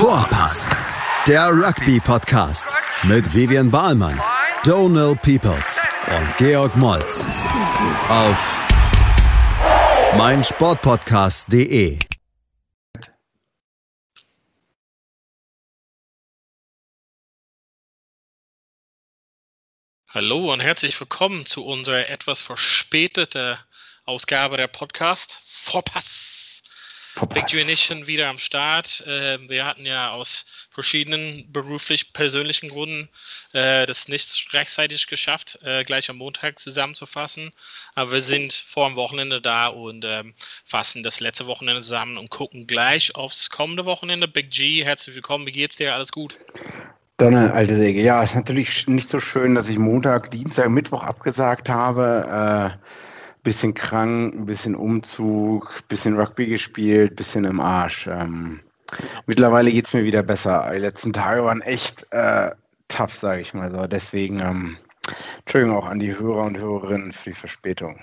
Vorpass, der Rugby-Podcast mit Vivian Bahlmann, Donal Peoples und Georg Moltz auf meinsportpodcast.de. Hallo und herzlich willkommen zu unserer etwas verspäteten Ausgabe der Podcast Vorpass. Big G und ich sind wieder am Start. Ähm, wir hatten ja aus verschiedenen beruflich persönlichen Gründen äh, das nicht rechtzeitig geschafft, äh, gleich am Montag zusammenzufassen. Aber wir sind vor dem Wochenende da und ähm, fassen das letzte Wochenende zusammen und gucken gleich aufs kommende Wochenende. Big G, herzlich willkommen. Wie geht's dir? Alles gut? Donner, alte Säge. Ja, ist natürlich nicht so schön, dass ich Montag, Dienstag, Mittwoch abgesagt habe. Äh, bisschen krank, ein bisschen Umzug, bisschen Rugby gespielt, bisschen im Arsch. Ähm, mittlerweile geht es mir wieder besser. Die letzten Tage waren echt äh, tough, sage ich mal so. Deswegen, ähm, Entschuldigung auch an die Hörer und Hörerinnen für die Verspätung.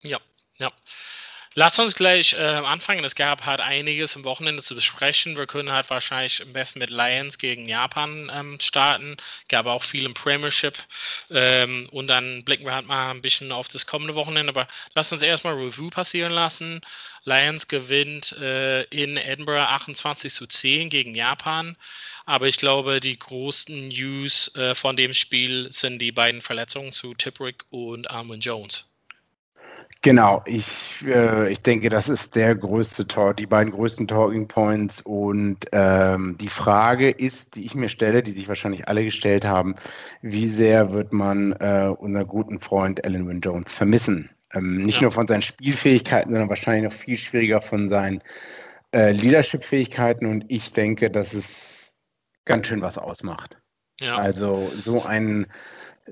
Ja, ja. Lass uns gleich äh, anfangen. Es gab halt einiges am Wochenende zu besprechen. Wir können halt wahrscheinlich am besten mit Lions gegen Japan ähm, starten. Gab auch viel im Premiership. Ähm, und dann blicken wir halt mal ein bisschen auf das kommende Wochenende. Aber lass uns erstmal Review passieren lassen. Lions gewinnt äh, in Edinburgh 28 zu 10 gegen Japan. Aber ich glaube, die großen News äh, von dem Spiel sind die beiden Verletzungen zu Tiprick und Armin Jones. Genau, ich, äh, ich denke, das ist der größte Tor, die beiden größten Talking Points. Und ähm, die Frage ist, die ich mir stelle, die sich wahrscheinlich alle gestellt haben, wie sehr wird man äh, unseren guten Freund Alan Wynne Jones vermissen? Ähm, nicht ja. nur von seinen Spielfähigkeiten, sondern wahrscheinlich noch viel schwieriger von seinen äh, Leadership-Fähigkeiten. Und ich denke, dass es ganz schön was ausmacht. Ja. Also so ein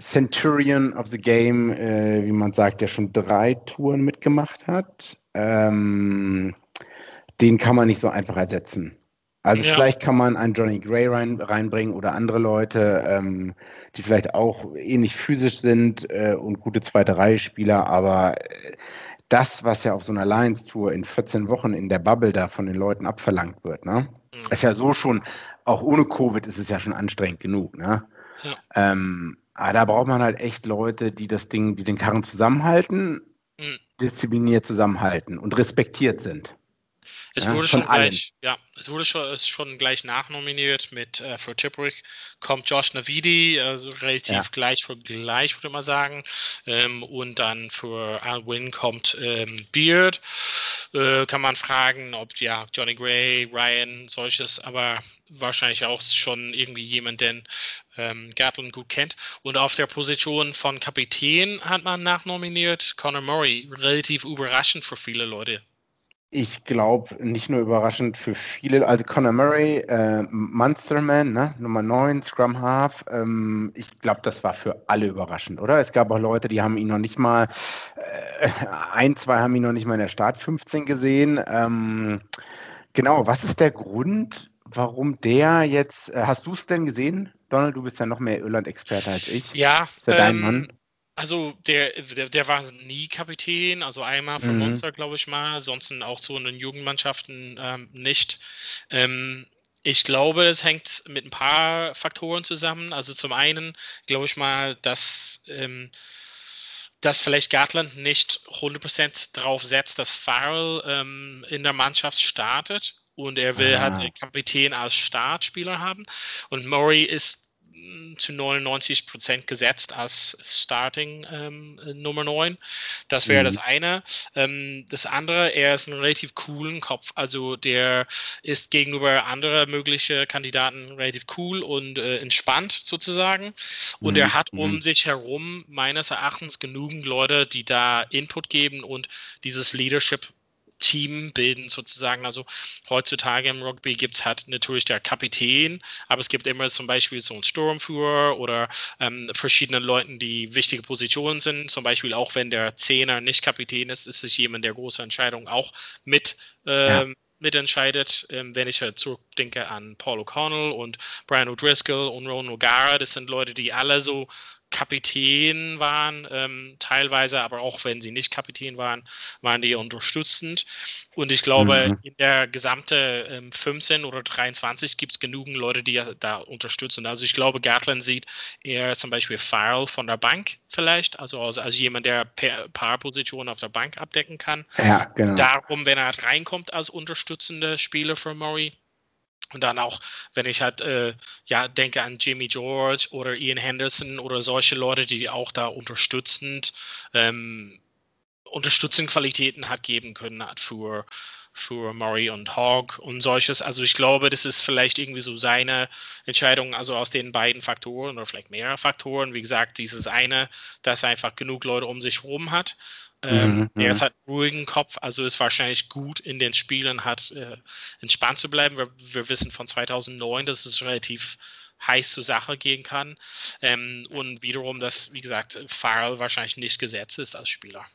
Centurion of the Game, äh, wie man sagt, der schon drei Touren mitgemacht hat. Ähm, den kann man nicht so einfach ersetzen. Also ja. vielleicht kann man einen Johnny Gray rein, reinbringen oder andere Leute, ähm, die vielleicht auch ähnlich physisch sind äh, und gute zweite Reihe Spieler, aber äh, das, was ja auf so einer Lions-Tour in 14 Wochen in der Bubble da von den Leuten abverlangt wird, ne? Mhm. Ist ja so schon, auch ohne Covid ist es ja schon anstrengend genug, ne? Ja. Ähm, aber da braucht man halt echt Leute, die das Ding, die den Karren zusammenhalten, mhm. diszipliniert zusammenhalten und respektiert sind. Es ja, wurde schon gleich, ja, es wurde schon, es schon gleich nachnominiert mit äh, für Tipperick kommt Josh Navidi, also relativ ja. gleich für gleich, würde man sagen. Ähm, und dann für Alwyn kommt ähm, Beard. Äh, kann man fragen, ob ja Johnny Gray, Ryan, solches, aber wahrscheinlich auch schon irgendwie jemand, den ähm, Gatlin gut kennt. Und auf der Position von Kapitän hat man nachnominiert Conor Murray, relativ überraschend für viele Leute. Ich glaube, nicht nur überraschend für viele, also Conor Murray, äh, Munsterman, ne? Nummer 9, Scrum Half, ähm, ich glaube, das war für alle überraschend, oder? Es gab auch Leute, die haben ihn noch nicht mal, äh, ein, zwei haben ihn noch nicht mal in der Start 15 gesehen. Ähm, genau, was ist der Grund, warum der jetzt, äh, hast du es denn gesehen? Donald, du bist ja noch mehr Irland-Experte als ich. Ja. Ist ja dein ähm, Mann. Also der, der, der, war nie Kapitän, also einmal für mhm. Monster, glaube ich mal, sonst auch so in den Jugendmannschaften ähm, nicht. Ähm, ich glaube, es hängt mit ein paar Faktoren zusammen. Also zum einen glaube ich mal, dass, ähm, dass vielleicht Gartland nicht 100% darauf setzt, dass Farrell ähm, in der Mannschaft startet und er will halt ah. halt den Kapitän als Startspieler haben. Und Murray ist zu 99 Prozent gesetzt als Starting ähm, Nummer 9. Das wäre mhm. das eine. Ähm, das andere, er ist ein relativ coolen Kopf. Also der ist gegenüber anderen möglichen Kandidaten relativ cool und äh, entspannt sozusagen. Und mhm. er hat um mhm. sich herum meines Erachtens genügend Leute, die da Input geben und dieses Leadership Team bilden sozusagen. Also heutzutage im Rugby gibt es halt natürlich der Kapitän, aber es gibt immer zum Beispiel so einen Sturmführer oder ähm, verschiedene Leute, die wichtige Positionen sind. Zum Beispiel auch wenn der Zehner nicht Kapitän ist, ist es jemand, der große Entscheidungen auch mit ähm, ja mitentscheidet. Ähm, wenn ich halt zurückdenke an Paul O'Connell und Brian O'Driscoll und Ron O'Gara, das sind Leute, die alle so Kapitän waren, ähm, teilweise, aber auch wenn sie nicht Kapitän waren, waren die unterstützend. Und ich glaube, mhm. in der gesamte ähm, 15 oder 23 gibt es genügend Leute, die da unterstützen. Also ich glaube, Gatland sieht eher zum Beispiel Farrell von der Bank vielleicht, also als, als jemand, der paar Positionen auf der Bank abdecken kann. Ja, genau. Darum, wenn er reinkommt als unterstützender Spieler für Murray, und dann auch, wenn ich halt, äh, ja, denke an Jimmy George oder Ian Henderson oder solche Leute, die auch da unterstützend, ähm, unterstützend Qualitäten hat geben können hat für, für Murray und Hogg und solches. Also ich glaube, das ist vielleicht irgendwie so seine Entscheidung, also aus den beiden Faktoren oder vielleicht mehrere Faktoren. Wie gesagt, dieses eine, dass er einfach genug Leute um sich herum hat ähm, mhm, er ist halt ruhigen Kopf, also ist wahrscheinlich gut in den Spielen, hat äh, entspannt zu bleiben. Wir, wir, wissen von 2009, dass es relativ heiß zur Sache gehen kann. Ähm, und wiederum, dass, wie gesagt, Farrell wahrscheinlich nicht gesetzt ist als Spieler.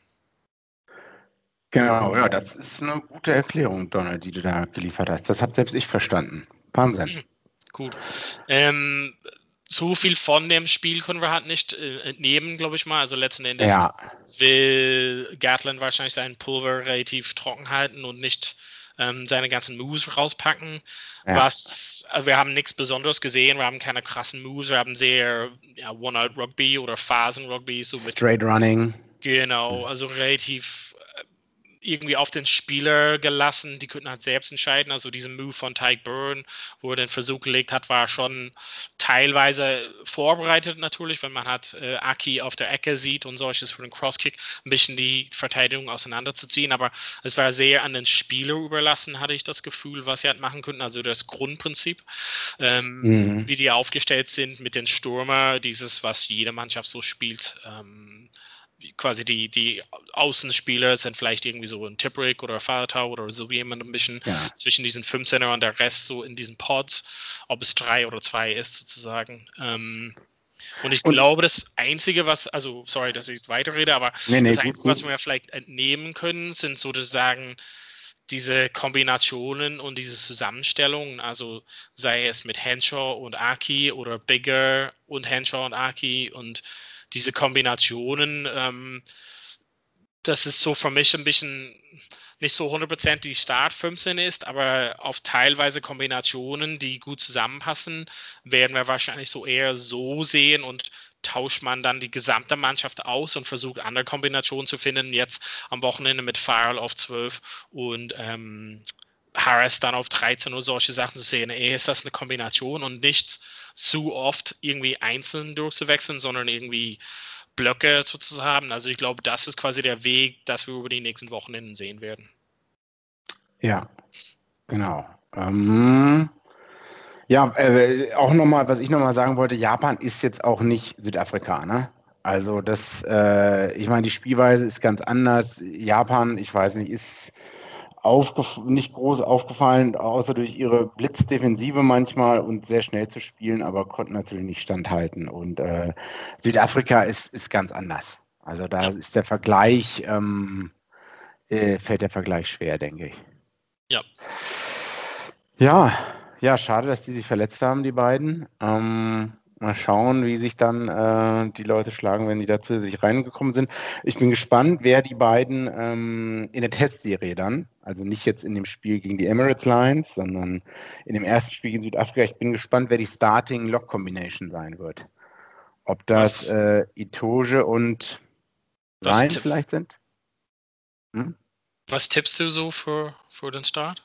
Genau, ja, das ist eine gute Erklärung, Donald, die du da geliefert hast. Das habe selbst ich verstanden. Wahnsinn. Gut. Ähm, so viel von dem Spiel können wir halt nicht äh, entnehmen, glaube ich mal. Also letzten Endes ja. will Gatland wahrscheinlich sein Pulver relativ trocken halten und nicht ähm, seine ganzen Moves rauspacken. Ja. Was also wir haben nichts Besonderes gesehen, wir haben keine krassen Moves, wir haben sehr ja, One-Out-Rugby oder Phasen-Rugby, so mit Straight Running. Genau, also relativ irgendwie auf den Spieler gelassen. Die könnten halt selbst entscheiden. Also diesen Move von Tyke Byrne, wo er den Versuch gelegt hat, war schon teilweise vorbereitet natürlich, wenn man hat äh, Aki auf der Ecke sieht und solches für den Crosskick, ein bisschen die Verteidigung auseinanderzuziehen. Aber es war sehr an den Spieler überlassen, hatte ich das Gefühl, was sie halt machen könnten. Also das Grundprinzip, ähm, mhm. wie die aufgestellt sind mit den Stürmer, dieses, was jede Mannschaft so spielt. Ähm, quasi die, die Außenspieler sind vielleicht irgendwie so ein Tipperick oder Fahrtau oder so wie jemand ein bisschen ja. zwischen diesen fünf Center und der Rest so in diesen Pods, ob es drei oder zwei ist sozusagen. Ähm, und ich und, glaube, das Einzige, was, also sorry, dass ich weiterrede, aber nee, nee, das Einzige, gut, was wir vielleicht entnehmen können, sind sozusagen diese Kombinationen und diese Zusammenstellungen, also sei es mit Henshaw und Aki oder Bigger und Henshaw und Aki und diese Kombinationen, ähm, das ist so für mich ein bisschen nicht so 100% die Start 15 ist, aber auf teilweise Kombinationen, die gut zusammenpassen, werden wir wahrscheinlich so eher so sehen und tauscht man dann die gesamte Mannschaft aus und versucht andere Kombinationen zu finden. Jetzt am Wochenende mit Farrell auf 12 und ähm, Harris dann auf 13 oder solche Sachen zu sehen. Eher ist das eine Kombination und nicht zu oft irgendwie einzeln durchzuwechseln, sondern irgendwie Blöcke sozusagen. Also ich glaube, das ist quasi der Weg, das wir über die nächsten Wochenenden sehen werden. Ja, genau. Ähm, ja, äh, auch nochmal, was ich nochmal sagen wollte, Japan ist jetzt auch nicht Südafrika, ne? Also das, äh, ich meine, die Spielweise ist ganz anders. Japan, ich weiß nicht, ist nicht groß aufgefallen, außer durch ihre Blitzdefensive manchmal und sehr schnell zu spielen, aber konnten natürlich nicht standhalten. Und äh, Südafrika ist, ist ganz anders. Also da ist der Vergleich, ähm, äh, fällt der Vergleich schwer, denke ich. Ja. Ja, ja, schade, dass die sich verletzt haben, die beiden. Ähm, Mal schauen, wie sich dann äh, die Leute schlagen, wenn die dazu sich reingekommen sind. Ich bin gespannt, wer die beiden ähm, in der Testserie dann, also nicht jetzt in dem Spiel gegen die Emirates Lions, sondern in dem ersten Spiel gegen Südafrika, ich bin gespannt, wer die Starting Lock Combination sein wird. Ob das äh, Itoge und Ryan vielleicht sind? Hm? Was tippst du so für, für den Start?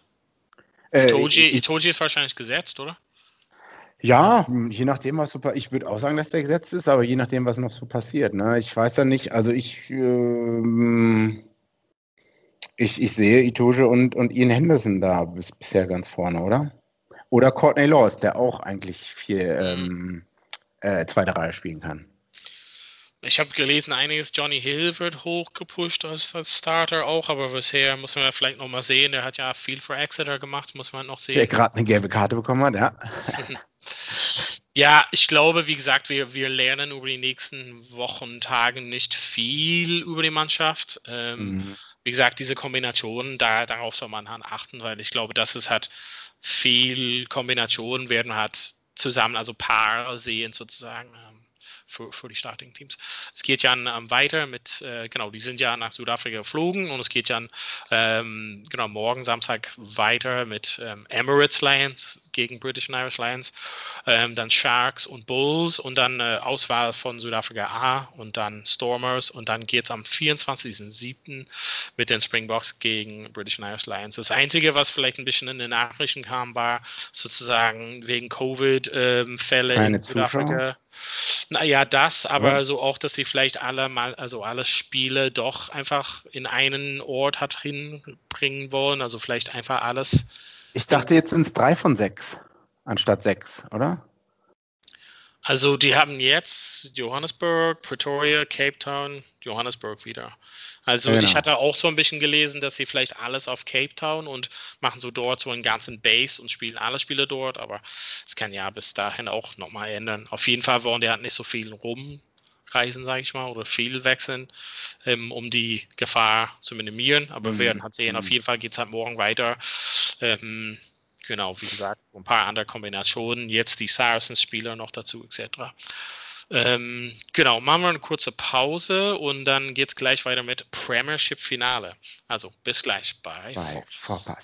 Äh, Itoji, Itoji ist wahrscheinlich gesetzt, oder? Ja, je nachdem, was so Ich würde auch sagen, dass der gesetzt ist, aber je nachdem, was noch so passiert. Ne? Ich weiß ja nicht, also ich, ähm, ich, ich sehe Itoge und, und Ian Henderson da bis, bisher ganz vorne, oder? Oder Courtney Laws, der auch eigentlich viel ähm, äh, zweite Reihe spielen kann. Ich habe gelesen, einiges Johnny Hill wird hochgepusht als, als, Starter auch, aber bisher muss man vielleicht noch mal sehen. Der hat ja viel für Exeter gemacht, muss man noch sehen. Der gerade eine gelbe Karte bekommen hat, ja. Ja, ich glaube, wie gesagt, wir, wir lernen über die nächsten Wochen, Tagen nicht viel über die Mannschaft. Ähm, mhm. Wie gesagt, diese Kombinationen, da, darauf soll man achten, weil ich glaube, dass es hat viel Kombinationen werden hat zusammen, also Paar sehen sozusagen. Ähm, für, für die Starting Teams. Es geht ja ähm, weiter mit, äh, genau, die sind ja nach Südafrika geflogen und es geht ja ähm, genau morgen Samstag weiter mit ähm, Emirates Lions gegen British and Irish Lions, ähm, dann Sharks und Bulls und dann äh, Auswahl von Südafrika A und dann Stormers und dann geht es am 24.07. mit den Springboks gegen British and Irish Lions. Das Einzige, was vielleicht ein bisschen in den Nachrichten kam, war sozusagen wegen Covid-Fälle ähm, in Südafrika. Naja, das, aber ja. so auch, dass sie vielleicht alle mal, also alle Spiele doch einfach in einen Ort hat hinbringen wollen, also vielleicht einfach alles. Ich dachte, jetzt sind es drei von sechs anstatt sechs, oder? Also die haben jetzt Johannesburg, Pretoria, Cape Town, Johannesburg wieder. Also genau. ich hatte auch so ein bisschen gelesen, dass sie vielleicht alles auf Cape Town und machen so dort so einen ganzen Base und spielen alle Spiele dort, aber es kann ja bis dahin auch nochmal ändern. Auf jeden Fall wollen die halt nicht so viel rumreisen, sage ich mal, oder viel wechseln, ähm, um die Gefahr zu minimieren. Aber mhm. wir werden halt sehen, auf mhm. jeden Fall geht es halt morgen weiter. Ähm, genau, wie gesagt, ein paar andere Kombinationen. Jetzt die Saracens-Spieler noch dazu, etc. Ähm, genau, machen wir eine kurze Pause und dann geht es gleich weiter mit Premiership-Finale. Also bis gleich bei, bei Vorpass.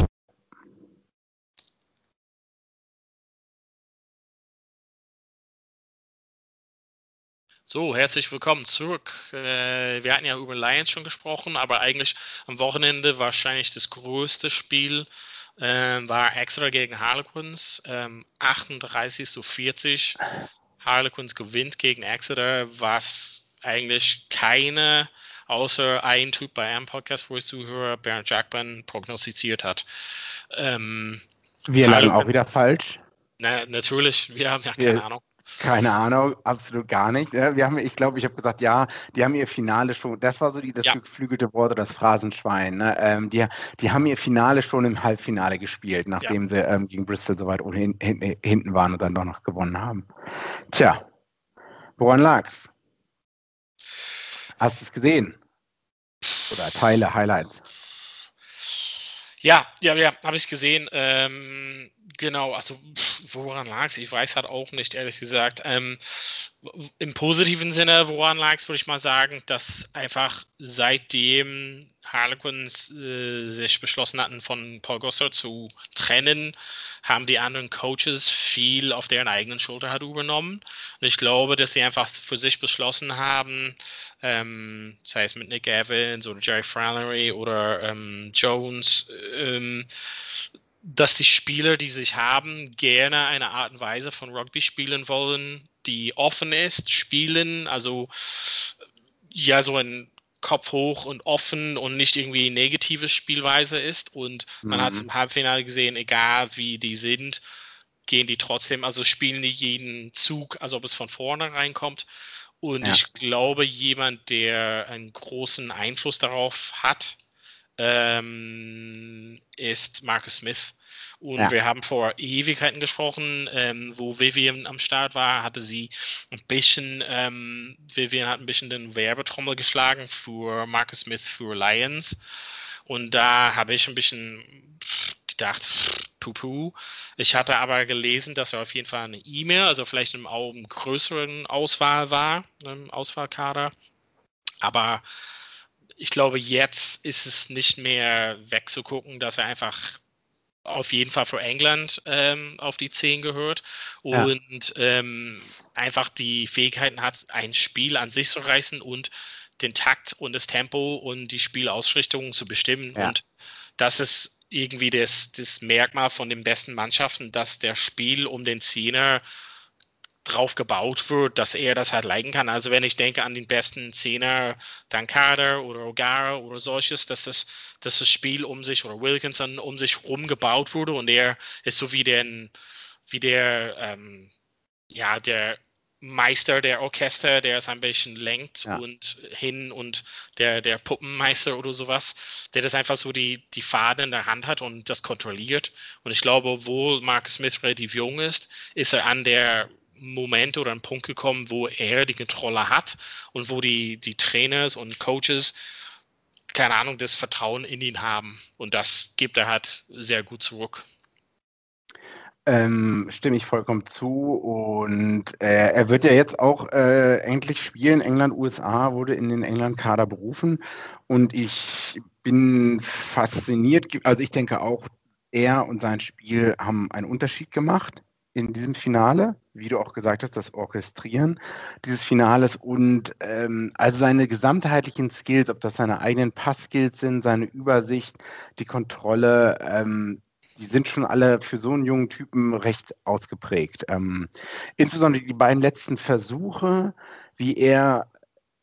So, herzlich willkommen zurück. Äh, wir hatten ja über Lions schon gesprochen, aber eigentlich am Wochenende wahrscheinlich das größte Spiel äh, war Exeter gegen Harlequins. Ähm, 38 zu 40. Harlequins gewinnt gegen Exeter, was eigentlich keine, außer ein Typ bei einem Podcast, wo ich zuhöre, Bernd Jackman, prognostiziert hat. Ähm, wir lagen auch wieder falsch. Na, natürlich, wir haben ja keine wir, Ahnung. Keine Ahnung, absolut gar nicht. Wir haben, ich glaube, ich habe gesagt, ja, die haben ihr Finale schon, das war so die, das ja. geflügelte Wort oder das Phrasenschwein. Ne? Ähm, die, die haben ihr Finale schon im Halbfinale gespielt, nachdem ja. sie ähm, gegen Bristol so weit hin, hin, hinten waren und dann doch noch gewonnen haben. Tja, woran lag's? Hast du es gesehen? Oder Teile, Highlights? Ja, ja, ja, habe ich gesehen. Ähm, genau, also woran lag es? Ich weiß halt auch nicht, ehrlich gesagt. Ähm, Im positiven Sinne, woran lag es, würde ich mal sagen, dass einfach seitdem Harlequins äh, sich beschlossen hatten, von Paul Gossard zu trennen, haben die anderen Coaches viel auf deren eigenen Schulter halt übernommen. Und ich glaube, dass sie einfach für sich beschlossen haben, ähm, sei es mit Nick Evans oder Jerry Flannery oder ähm, Jones, ähm, dass die Spieler, die sich haben, gerne eine Art und Weise von Rugby spielen wollen, die offen ist, spielen, also ja, so ein Kopf hoch und offen und nicht irgendwie negative Spielweise ist. Und man mhm. hat es im Halbfinale gesehen, egal wie die sind, gehen die trotzdem, also spielen die jeden Zug, als ob es von vorne reinkommt. Und ja. ich glaube, jemand, der einen großen Einfluss darauf hat, ähm, ist Marcus Smith. Und ja. wir haben vor Ewigkeiten gesprochen, ähm, wo Vivian am Start war, hatte sie ein bisschen, ähm, Vivian hat ein bisschen den Werbetrommel geschlagen für Marcus Smith für Lions. Und da habe ich ein bisschen gedacht, pupu. Ich hatte aber gelesen, dass er auf jeden Fall eine E-Mail, also vielleicht im einem größeren Auswahl war, im Auswahlkader. Aber ich glaube, jetzt ist es nicht mehr wegzugucken, dass er einfach auf jeden Fall für England ähm, auf die 10 gehört und ja. ähm, einfach die Fähigkeiten hat, ein Spiel an sich zu reißen und den Takt und das Tempo und die Spielausrichtung zu bestimmen. Ja. Und das ist irgendwie das, das Merkmal von den besten Mannschaften, dass der Spiel um den Zehner drauf gebaut wird, dass er das halt leiten kann. Also wenn ich denke an den besten Zehner, Dankada oder O'Gara oder solches, dass das, dass das Spiel um sich oder Wilkinson um sich rum gebaut wurde und er ist so wie der, wie der, ähm, ja, der Meister der Orchester, der es ein bisschen lenkt Ja. und hin und der, der Puppenmeister oder sowas, der das einfach so die, die Faden in der Hand hat und das kontrolliert. Und ich glaube, obwohl Mark Smith relativ jung ist, ist er an der Moment oder einen Punkt gekommen, wo er die Kontrolle hat und wo die, die Trainers und Coaches, keine Ahnung, das Vertrauen in ihn haben. Und das gibt er halt sehr gut zurück. Ähm, stimme ich vollkommen zu. Und äh, er wird ja jetzt auch äh, endlich spielen. England, USA wurde in den England-Kader berufen. Und ich bin fasziniert. Also ich denke auch, er und sein Spiel haben einen Unterschied gemacht in diesem Finale, wie du auch gesagt hast, das Orchestrieren dieses Finales und ähm, also seine gesamtheitlichen Skills, ob das seine eigenen Passskills sind, seine Übersicht, die Kontrolle, ähm, die sind schon alle für so einen jungen Typen recht ausgeprägt. Ähm, insbesondere die beiden letzten Versuche, wie er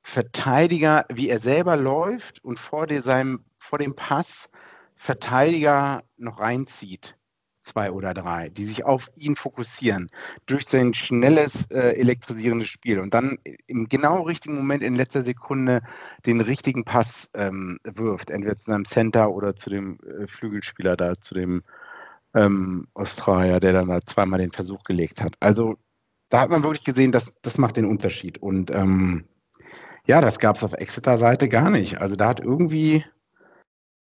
Verteidiger, wie er selber läuft und vor, de, seinem, vor dem Pass Verteidiger noch reinzieht zwei oder drei, die sich auf ihn fokussieren durch sein schnelles, äh, elektrisierendes Spiel und dann im genau richtigen Moment in letzter Sekunde den richtigen Pass ähm, wirft, entweder zu seinem Center oder zu dem äh, Flügelspieler da, zu dem ähm, Australier, der dann da zweimal den Versuch gelegt hat. Also da hat man wirklich gesehen, dass das macht den Unterschied und ähm, ja, das gab es auf Exeter-Seite gar nicht. Also da hat irgendwie,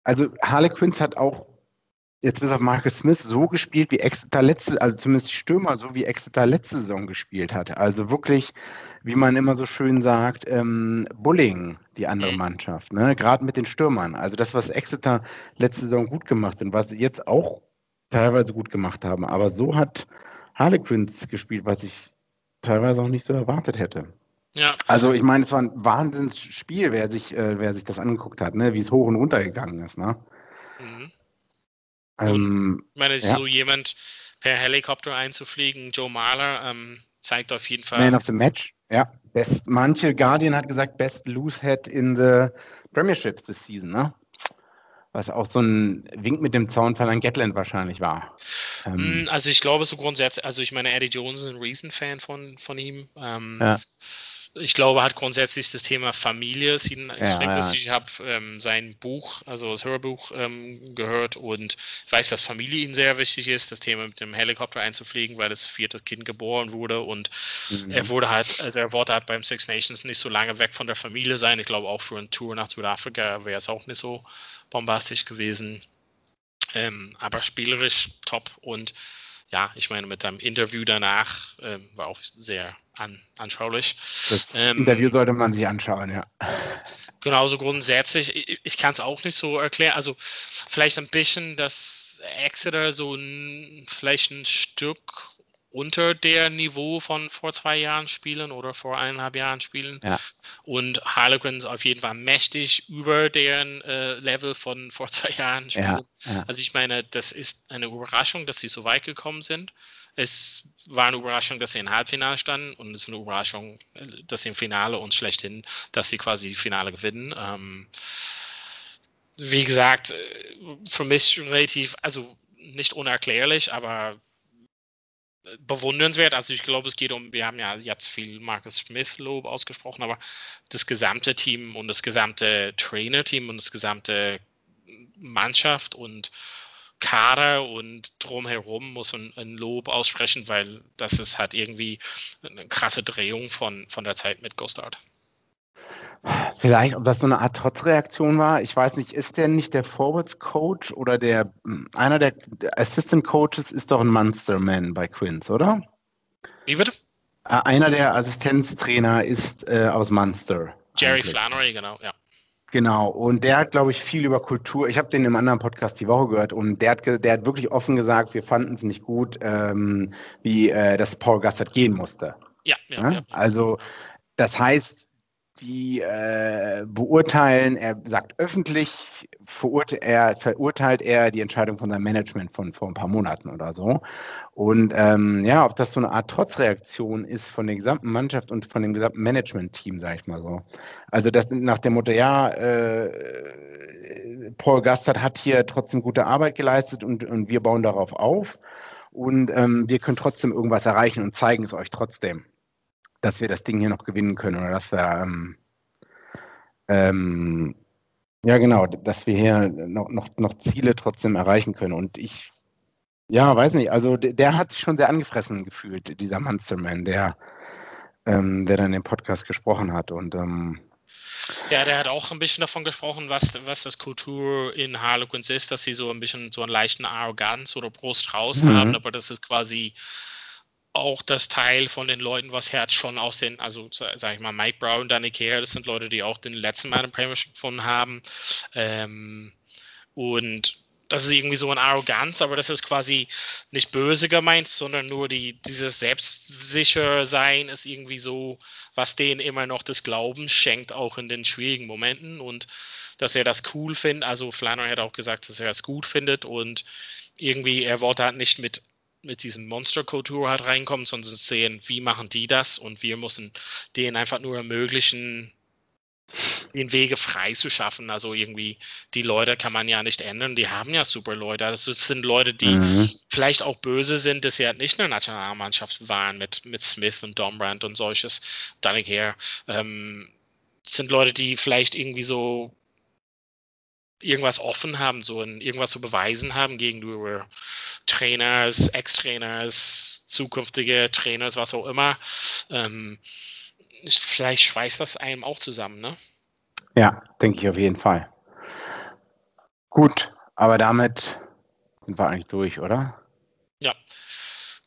also Harlequins hat auch jetzt bis auf Marcus Smith so gespielt, wie Exeter letzte, also zumindest die Stürmer, so wie Exeter letzte Saison gespielt hatte. Also wirklich, wie man immer so schön sagt, ähm, Bullying, die andere Mannschaft, ne? gerade mit den Stürmern. Also das, was Exeter letzte Saison gut gemacht hat und was sie jetzt auch teilweise gut gemacht haben. Aber so hat Harlequins gespielt, was ich teilweise auch nicht so erwartet hätte. Ja. Also ich meine, es war ein Wahnsinnsspiel, wer sich, äh, wer sich das angeguckt hat, ne? wie es hoch und runter gegangen ist. Ne? Mhm. Ähm, Ich meine, ja. so jemand per Helikopter einzufliegen, Joe Marler, ähm, zeigt auf jeden Fall. Man of the Match, ja. Best, manche Guardian hat gesagt, best loose head in the Premiership this season, ne? Was auch so ein Wink mit dem Zaunfall an Gatland wahrscheinlich war. Ähm, Mm, Also ich glaube so grundsätzlich, also ich meine, Eddie Jones ist ein Riesenfan von, von ihm. Ähm, Ja. Ich glaube, hat grundsätzlich das Thema Familie ist ihn extrem ja. wichtig. Ich habe ähm, sein Buch, also das Hörbuch ähm, gehört und ich weiß, dass Familie ihm sehr wichtig ist, das Thema mit dem Helikopter einzufliegen, weil das vierte Kind geboren wurde und mhm. er wurde halt, also er wollte halt beim Six Nations nicht so lange weg von der Familie sein. Ich glaube auch für eine Tour nach Südafrika wäre es auch nicht so bombastisch gewesen. Ähm, aber spielerisch top und ja, ich meine, mit einem Interview danach ähm, war auch sehr an, anschaulich. das ähm, Interview sollte man sich anschauen, ja. Genauso grundsätzlich, ich, ich kann es auch nicht so erklären. Also vielleicht ein bisschen, dass Exeter so ein, vielleicht ein Stück unter der Niveau von vor zwei Jahren spielen oder vor eineinhalb Jahren spielen. Ja. Und Harlequins auf jeden Fall mächtig über deren äh, Level von vor zwei Jahren spielen. Ja, ja. Also ich meine, das ist eine Überraschung, dass sie so weit gekommen sind. Es war eine Überraschung, dass sie im Halbfinale standen und es ist eine Überraschung, dass sie im Finale und schlechthin, dass sie quasi Finale gewinnen. Ähm, wie gesagt, äh, für mich relativ, also nicht unerklärlich, aber bewundernswert. Also ich glaube, es geht um, wir haben ja jetzt viel Marcus Smith Lob ausgesprochen, aber das gesamte Team und das gesamte Trainerteam und das gesamte Mannschaft und Kader und drumherum muss ein, ein Lob aussprechen, weil das ist halt irgendwie eine krasse Drehung von, von der Zeit mit Gostard. Vielleicht, ob das so eine Art Trotzreaktion war. Ich weiß nicht, ist der nicht der Forwards Coach oder der einer der, der Assistant Coaches ist doch ein Monsterman bei Quinns, oder? Wie bitte? Äh, Einer der Assistenztrainer ist äh, aus Munster. Jerry eigentlich. Flannery, genau, ja. Genau, und der hat, glaube ich, viel über Kultur. Ich habe den im anderen Podcast die Woche gehört und der hat, der hat wirklich offen gesagt, wir fanden es nicht gut, ähm, wie äh, dass Paul Gassert gehen musste. Ja, ja, Ne? ja. Also, das heißt, die äh, beurteilen, er sagt öffentlich, verurte er, verurteilt er die Entscheidung von seinem Management von vor ein paar Monaten oder so. Und ähm, ja, ob das so eine Art Trotzreaktion ist von der gesamten Mannschaft und von dem gesamten Management-Team, sage ich mal so. Also das nach dem Motto, ja, äh, Paul Gastard hat hier trotzdem gute Arbeit geleistet und, und wir bauen darauf auf. Und ähm, wir können trotzdem irgendwas erreichen und zeigen es euch trotzdem. Dass wir das Ding hier noch gewinnen können oder dass wir ähm, ähm, ja genau, dass wir hier noch, noch, noch Ziele trotzdem erreichen können. Und ich, ja, weiß nicht, also der, der hat sich schon sehr angefressen gefühlt, dieser Monsterman, der, ähm, der dann im Podcast gesprochen hat. Und ähm, ja, der hat auch ein bisschen davon gesprochen, was, was das Kultur in Harlequins ist, dass sie so ein bisschen so einen leichten Arroganz oder Brust raus mhm. haben, aber das ist quasi auch das Teil von den Leuten, was Herz schon aus den, also sag ich mal, Mike Brown, Danny Kerr, das sind Leute, die auch den letzten Mal den Premiership gefunden haben. Ähm, und das ist irgendwie so eine Arroganz, aber das ist quasi nicht böse gemeint, sondern nur die, dieses selbstsicher sein ist irgendwie so, was denen immer noch das Glauben schenkt, auch in den schwierigen Momenten und dass er das cool findet. Also Flannery hat auch gesagt, dass er das gut findet und irgendwie er wollte halt nicht mit mit diesem Monsterkultur halt reinkommen, sondern sehen, wie machen die das und wir müssen denen einfach nur ermöglichen, den Wege frei zu schaffen. Also irgendwie, die Leute kann man ja nicht ändern, die haben ja super Leute. Also es sind Leute, die mhm. vielleicht auch böse sind, dass sie halt nicht in der Nationalmannschaft waren mit, mit Smith und Dombrand und solches. Dann her. Ähm, sind Leute, die vielleicht irgendwie so irgendwas offen haben, so ein, irgendwas zu beweisen haben gegenüber Trainers, Ex-Trainers, zukünftige Trainers, was auch immer. Ähm, vielleicht schweißt das einem auch zusammen, ne? Ja, denke ich auf jeden Fall. Gut, aber damit sind wir eigentlich durch, oder? Ja.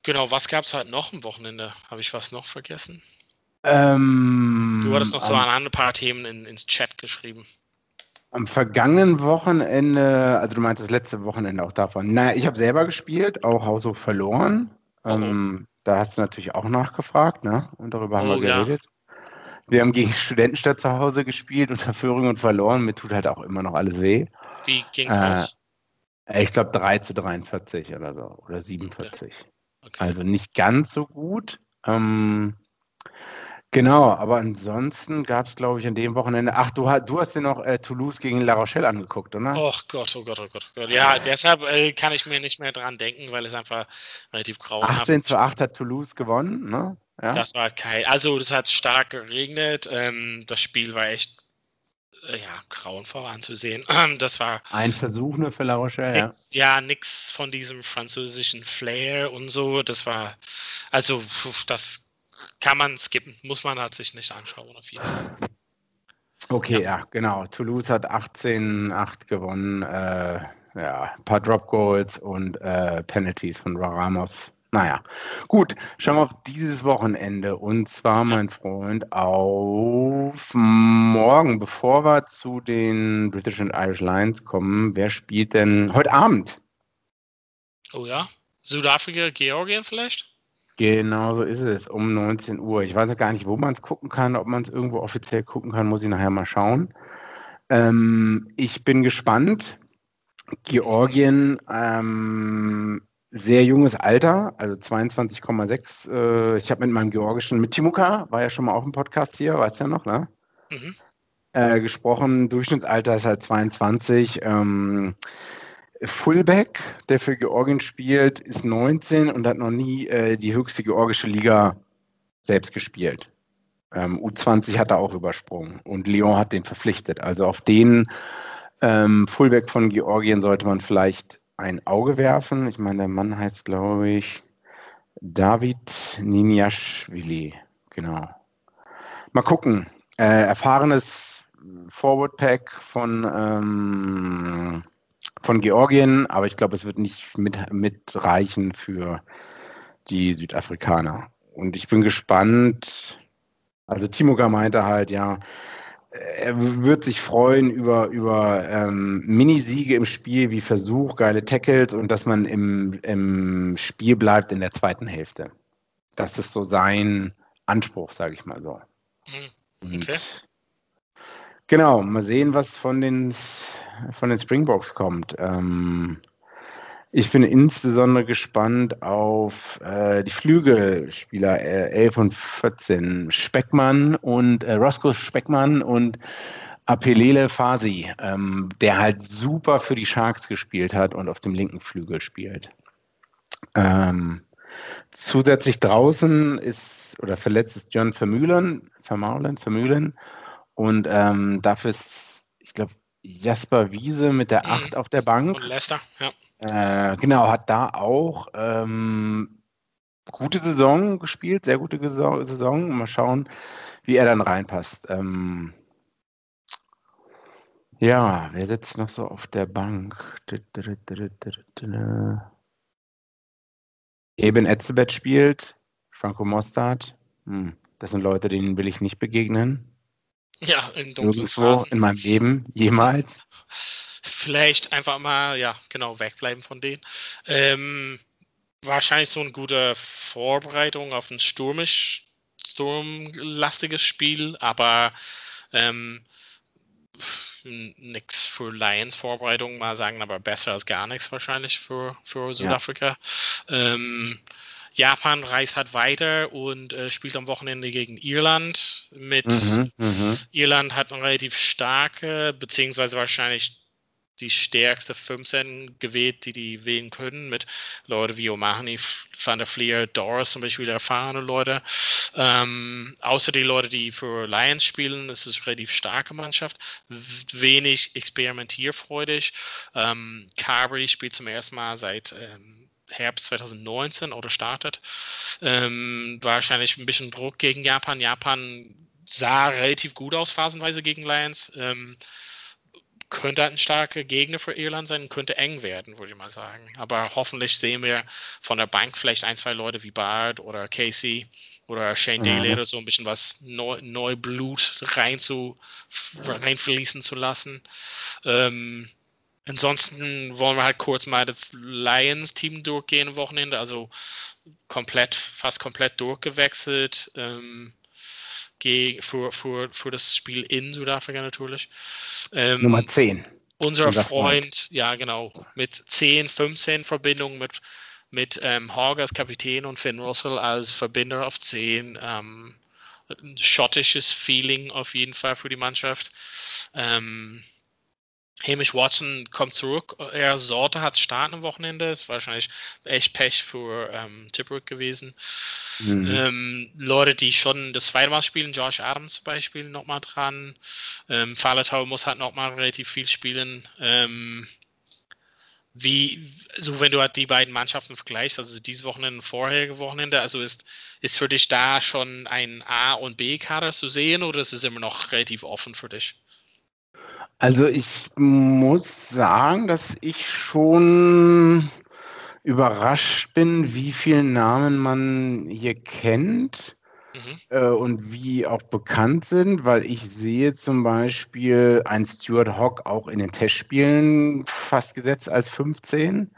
Genau, was gab es halt noch am Wochenende? Habe ich was noch vergessen? Ähm, du hattest noch so ein paar Themen in, ins Chat geschrieben. Am vergangenen Wochenende, also du meinst das letzte Wochenende auch davon. Naja, ich habe selber gespielt, auch Hauso verloren. Ähm, da hast du natürlich auch nachgefragt, ne? Und darüber haben oh, wir geredet. Ja. Wir haben gegen Studentenstadt zu Hause gespielt unter Führung und verloren. Mir tut halt auch immer noch alles weh. Wie ging es äh, aus? Ich glaube 3 zu 43 oder so. Oder 47. Okay. Okay. Also nicht ganz so gut. Ähm, Genau, aber ansonsten gab es, glaube ich, an dem Wochenende. Ach, du, du hast dir noch äh, Toulouse gegen La Rochelle angeguckt, oder? Oh Gott, oh Gott, oh Gott, oh Gott. Ja, deshalb äh, kann ich mir nicht mehr dran denken, weil es einfach relativ grauenhaft 18 zu 8 hat Toulouse gewonnen, ne? Ja. Das war kein. Also, das hat stark geregnet. Ähm, das Spiel war echt äh, ja, grauenvoll anzusehen. das war. Ein Versuch nur für La Rochelle, nix, ja. Ja, nix von diesem französischen Flair und so. Das war. Also, das kann man skippen, muss man halt sich nicht anschauen auf jeden Fall. Okay, ja, ja genau. Toulouse hat 18-8 gewonnen. Äh, ja, ein paar Drop Goals und äh, Penalties von Ramos. Naja, gut, schauen wir auf dieses Wochenende. Und zwar, mein Freund, auf morgen, bevor wir zu den British and Irish Lions kommen, wer spielt denn heute Abend? Oh ja, Südafrika, Georgien vielleicht? Genau so ist es, um 19 Uhr. Ich weiß auch gar nicht, wo man es gucken kann, ob man es irgendwo offiziell gucken kann, muss ich nachher mal schauen. Ähm, ich bin gespannt. Georgien, ähm, sehr junges Alter, also 22,6. Äh, ich habe mit meinem Georgischen, mit Timuka, war ja schon mal auch im Podcast hier, weißt du ja noch, ne? Mhm. Äh, gesprochen. Durchschnittsalter ist halt 22. Ähm, Fullback, der für Georgien spielt, ist 19 und hat noch nie äh, die höchste georgische Liga selbst gespielt. Ähm, U20 hat er auch übersprungen und Lyon hat den verpflichtet. Also auf den ähm, Fullback von Georgien sollte man vielleicht ein Auge werfen. Ich meine, der Mann heißt, glaube ich, David Ninjaschwili. Genau. Mal gucken. Äh, erfahrenes Forward Pack von ähm, von Georgien, aber ich glaube, es wird nicht mit, mitreichen für die Südafrikaner. Und ich bin gespannt. Also Timoga meinte halt, ja, er wird sich freuen über, über ähm, Minisiege im Spiel wie Versuch, geile Tackles und dass man im, im Spiel bleibt in der zweiten Hälfte. Das ist so sein Anspruch, sage ich mal so. Mhm. Okay. genau, mal sehen, was von den von den Springboks kommt. Ähm, ich bin insbesondere gespannt auf äh, die Flügelspieler äh, 11 und 14. Speckmann und äh, Roscoe Speckmann und Apelele Fasi, ähm, der halt super für die Sharks gespielt hat und auf dem linken Flügel spielt. Ähm, Zusätzlich draußen ist oder verletzt ist John Vermühlen, Vermaulen, Vermühlen. Und ähm, dafür ist, ich glaube, Jasper Wiese mit der 8 mhm. auf der Bank. Und Leicester, ja. Äh, genau, hat da auch ähm, gute Saison gespielt, sehr gute Saison. Mal schauen, wie er dann reinpasst. Ähm, ja, wer sitzt noch so auf der Bank? Eben Etzebeth spielt, Franco Mostard. Hm, das sind Leute, denen will ich nicht begegnen. Ja, in Nirgendwo in meinem Leben, jemals. Vielleicht einfach mal, ja, genau, wegbleiben von denen. Ähm, wahrscheinlich so eine gute Vorbereitung auf ein stürmisch, sturmlastiges Spiel, aber ähm, nichts für Lions Vorbereitung mal sagen, aber besser als gar nichts wahrscheinlich für, für Südafrika. Ja. Ähm, Japan reist halt weiter und äh, spielt am Wochenende gegen Irland. Mit mhm, mhm. Irland hat eine relativ starke, beziehungsweise wahrscheinlich die stärkste 15 gewählt, die die wählen können, mit Leute wie O'Mahony, Van der Fleer, Doris zum Beispiel, erfahrene Leute. Ähm, außer die Leute, die für Lions spielen, ist es eine relativ starke Mannschaft, wenig experimentierfreudig. Ähm, Carberry spielt zum ersten Mal seit ähm, Herbst 2019 oder startet. Ähm, wahrscheinlich ein bisschen Druck gegen Japan. Japan sah relativ gut aus, phasenweise gegen Lions. Ähm, könnte ein starker Gegner für Irland sein, könnte eng werden, würde ich mal sagen. Aber hoffentlich sehen wir von der Bank vielleicht ein, zwei Leute wie Bard oder Casey oder Shane Daly mhm. oder so ein bisschen was Neu Neublut rein zu, reinfließen zu lassen. Ähm, Ansonsten wollen wir halt kurz mal das Lions-Team durchgehen am Wochenende, also komplett, fast komplett durchgewechselt ähm, für, für, für das Spiel in Südafrika natürlich. Ähm, Nummer 10. Unser, unser Freund, Freund, ja genau, mit 10, 15 Verbindungen mit, mit ähm, Hogg als Kapitän und Finn Russell als Verbinder auf 10. Ähm, ein schottisches Feeling auf jeden Fall für die Mannschaft. Ähm, Hamish Watson kommt zurück. Er Sorte hat starten am Wochenende. Ist wahrscheinlich echt Pech für ähm, Tipperick gewesen. Mhm. Ähm, Leute, die schon das zweite Mal spielen, Josh Adams zum Beispiel nochmal dran. Ähm, Faletau muss halt nochmal relativ viel spielen. Ähm, wie, so wenn du halt die beiden Mannschaften vergleichst, also dieses Wochenende und vorherige Wochenende, also ist, ist für dich da schon ein A- und B-Kader zu sehen oder ist es immer noch relativ offen für dich? Also ich muss sagen, dass ich schon überrascht bin, wie viele Namen man hier kennt mhm. äh, und wie auch bekannt sind, weil ich sehe zum Beispiel ein Stuart Hawk auch in den Testspielen fast gesetzt als 15. Mhm.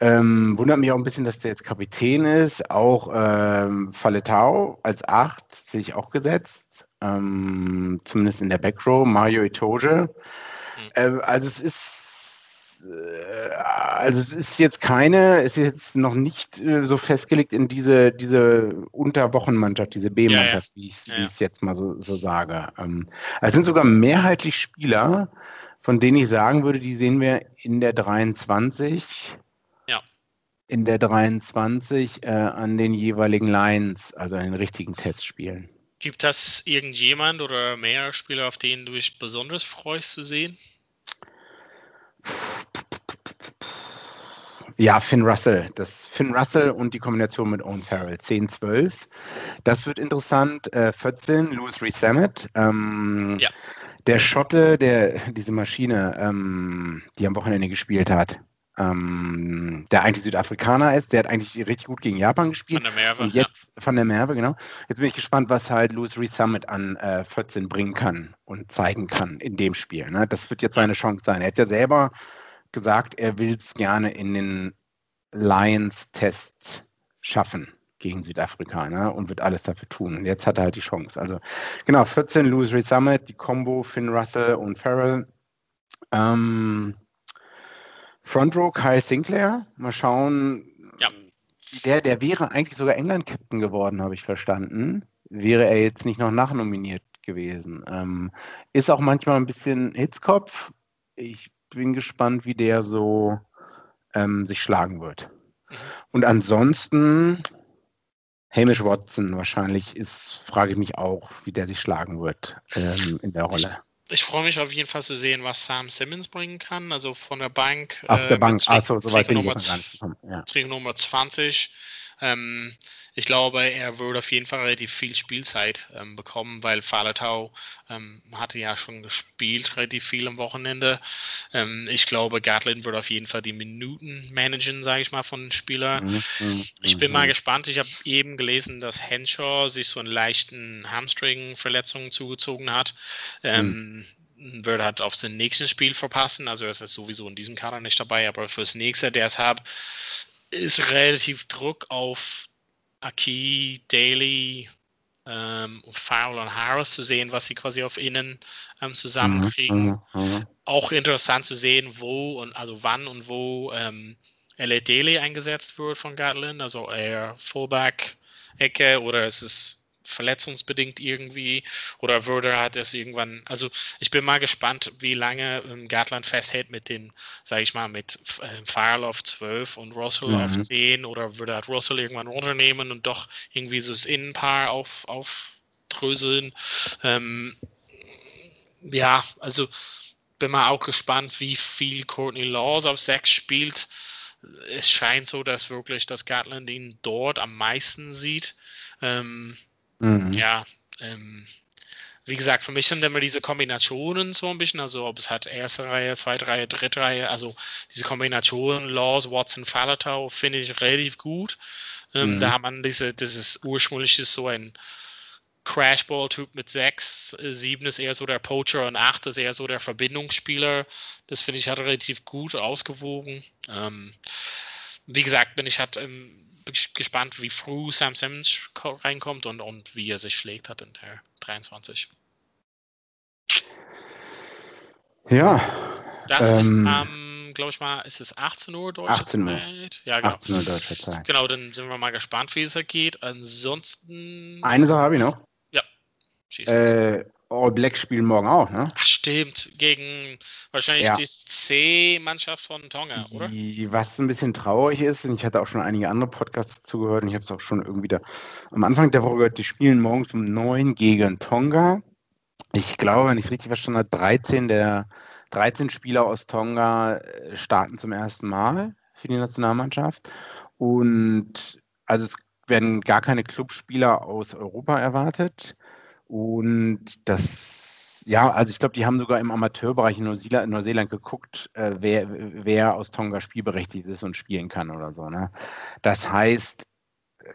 Ähm, wundert mich auch ein bisschen, dass der jetzt Kapitän ist. Auch ähm, Faletau als 8 sehe ich auch gesetzt ähm, zumindest in der Backrow, Mario Itoge. Mhm. Äh, also es ist äh, also es ist jetzt keine, es ist jetzt noch nicht äh, so festgelegt in diese, diese Unterwochenmannschaft, diese B-Mannschaft, ja, ja. wie ich ja, es jetzt mal so, so sage. Ähm, es sind sogar mehrheitlich Spieler, von denen ich sagen würde, die sehen wir in der 23 in der 23 äh, an den jeweiligen Lines, also an den richtigen Testspielen. Gibt das irgendjemand oder mehr Spieler, auf denen du dich besonders freust zu sehen? Ja, Finn Russell. Das Finn Russell und die Kombination mit Owen Farrell. 10, 12. Das wird interessant. Äh, 14, Louis Rees Ähm, ja. Der Schotte, der diese Maschine, ähm, die am Wochenende gespielt hat ähm, der eigentlich Südafrikaner ist. Der hat eigentlich richtig gut gegen Japan gespielt. Von der Merve. Und jetzt, ja. Von der Merve, genau. Jetzt bin ich gespannt, was halt Louis Reed Summit an äh, 14 bringen kann und zeigen kann in dem Spiel. Ne? Das wird jetzt seine Chance sein. Er hat ja selber gesagt, er will es gerne in den Lions-Test schaffen gegen Südafrika ne? und wird alles dafür tun. Und jetzt hat er halt die Chance. Also genau, 14 Louis Reed Summit, die Combo Finn Russell und Farrell. Ähm, Front Row Kyle Sinclair. Mal schauen. Ja. Der, der wäre eigentlich sogar England-Captain geworden, habe ich verstanden. Wäre er jetzt nicht noch nachnominiert gewesen. Ähm, ist auch manchmal ein bisschen Hitzkopf. Ich bin gespannt, wie der so ähm, sich schlagen wird. Und ansonsten Hamish Watson wahrscheinlich ist, frage ich mich auch, wie der sich schlagen wird ähm, in der Rolle. Ich, freue mich auf jeden Fall zu sehen, was Sam Simmons bringen kann. Also von der Bank. Auf äh, der Bank, achso, so weit bin ich Nummer, ja. Nummer 20. Ähm, ich glaube, er würde auf jeden Fall relativ viel Spielzeit ähm, bekommen, weil Falatau ähm, hatte ja schon gespielt, relativ viel am Wochenende. Ähm, ich glaube, Gatlin wird auf jeden Fall die Minuten managen, sage ich mal, von den Spielern. Mhm, mhm ich bin mal mhm. gespannt. Ich habe eben gelesen, dass Henshaw sich so einen leichten Hamstring-Verletzung zugezogen hat. Ähm, mhm. Würde halt auf sein nächstes Spiel verpassen. Also er ist sowieso in diesem Kader nicht dabei, aber fürs nächste, der es hat, ist relativ Druck auf Aki, Daly ähm, und Farrell und Harris zu sehen, was sie quasi auf innen ähm, zusammenkriegen. Mhm, mh, mh. Auch interessant zu sehen, wo und also wann und wo ähm, L.A. Daly eingesetzt wird von Gatlin, also eher Fullback-Ecke oder ist es verletzungsbedingt irgendwie oder würde hat es irgendwann, also ich bin mal gespannt, wie lange ähm, Gatland festhält mit den, sage ich mal, mit äh, Farrell auf 12 und Russell mhm. auf 10 oder würde hat Russell irgendwann runternehmen und doch irgendwie so das Innenpaar auf, aufdröseln. Ähm, ja, also bin mal auch gespannt, wie viel Courtney Laws auf 6 spielt. Es scheint so, dass wirklich das Gatland ihn dort am meisten sieht. Ähm, Mhm. Ja, ähm, wie gesagt, für mich sind immer diese Kombinationen so ein bisschen, also ob es halt erste Reihe, zweite Reihe, dritte Reihe, also diese Kombination Laws, Watson, Falatau finde ich relativ gut. Ähm, mhm. Da hat man diese, dieses ursprüngliche so ein Crashball-Typ mit 6, 7 ist eher so der Poacher und 8 ist eher so der Verbindungsspieler. Das finde ich halt relativ gut ausgewogen. Ähm, wie gesagt, bin ich halt ähm, gespannt, wie früh Sam Simmons reinkommt und, und wie er sich schlägt hat in der 23. Ja. Das ähm, ist am, glaube ich mal, ist es 18 Uhr deutsche 18 Uhr. Zeit? Ja, genau. 18 Uhr deutsche Zeit. Genau, dann sind wir mal gespannt, wie es da geht. Ansonsten. Eine Sache habe ich noch. Ja. Äh, All Black spielen morgen auch, ne? Ach, stimmt, gegen wahrscheinlich ja. die C-Mannschaft von Tonga, oder? Was ein bisschen traurig ist, und ich hatte auch schon einige andere Podcasts zugehört und ich habe es auch schon irgendwie da am Anfang der Woche gehört, die spielen morgens um 9 gegen Tonga. Ich glaube, wenn ich es richtig verstanden habe, 13 der 13 Spieler aus Tonga äh, starten zum ersten Mal für die Nationalmannschaft. Und also es werden gar keine Clubspieler aus Europa erwartet. Und das, ja, also ich glaube, die haben sogar im Amateurbereich in Neuseeland, Neuseeland geguckt, äh, wer, wer aus Tonga spielberechtigt ist und spielen kann oder so. Ne? Das heißt, äh,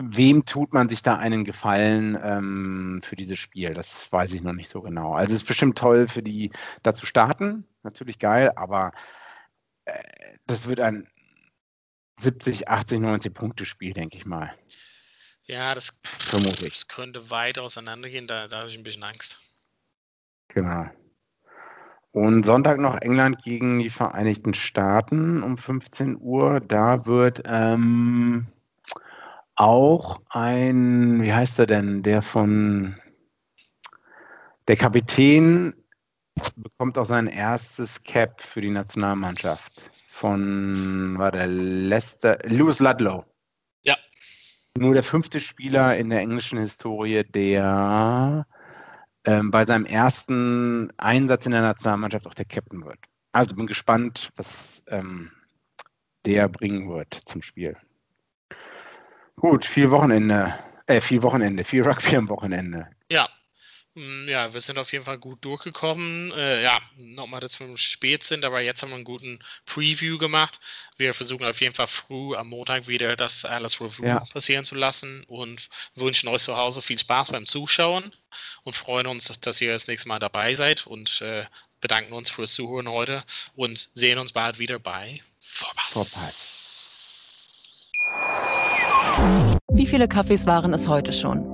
wem tut man sich da einen Gefallen ähm, für dieses Spiel? Das weiß ich noch nicht so genau. Also es ist bestimmt toll für die, da zu starten, natürlich geil, aber äh, das wird ein 70, 80, 90 Punkte Spiel, denke ich mal. Ja, das, Vermutlich. das könnte weit auseinandergehen, da, da habe ich ein bisschen Angst. Genau. Und Sonntag noch England gegen die Vereinigten Staaten um 15 Uhr. Da wird ähm, auch ein, wie heißt er denn, der von der Kapitän bekommt auch sein erstes Cap für die Nationalmannschaft von, war der Lester, Lewis Ludlow nur der fünfte Spieler in der englischen Historie, der ähm, bei seinem ersten Einsatz in der Nationalmannschaft auch der Captain wird. Also bin gespannt, was ähm, der bringen wird zum Spiel. Gut, viel Wochenende, äh, viel Wochenende, viel Rugby am Wochenende. Ja, ja, wir sind auf jeden Fall gut durchgekommen. Äh, ja, nochmal, dass wir spät sind, aber jetzt haben wir einen guten Preview gemacht. Wir versuchen auf jeden Fall früh am Montag wieder das alles Review ja. passieren zu lassen und wünschen euch zu Hause viel Spaß beim Zuschauen und freuen uns, dass ihr das nächste Mal dabei seid und äh, bedanken uns fürs Zuhören heute und sehen uns bald wieder bei Vorpass. Wie viele Kaffees waren es heute schon?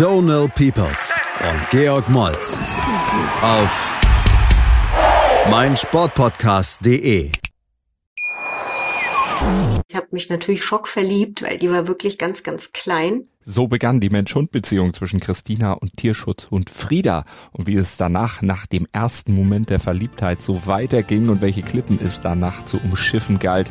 Donal Peoples und Georg Moltz auf meinsportpodcast.de. Ich habe mich natürlich schockverliebt, weil die war wirklich ganz, ganz klein. So begann die Mensch-Hund-Beziehung zwischen Christina und Tierschutzhund Frieda. Und wie es danach, nach dem ersten Moment der Verliebtheit, so weiterging und welche Klippen es danach zu umschiffen galt,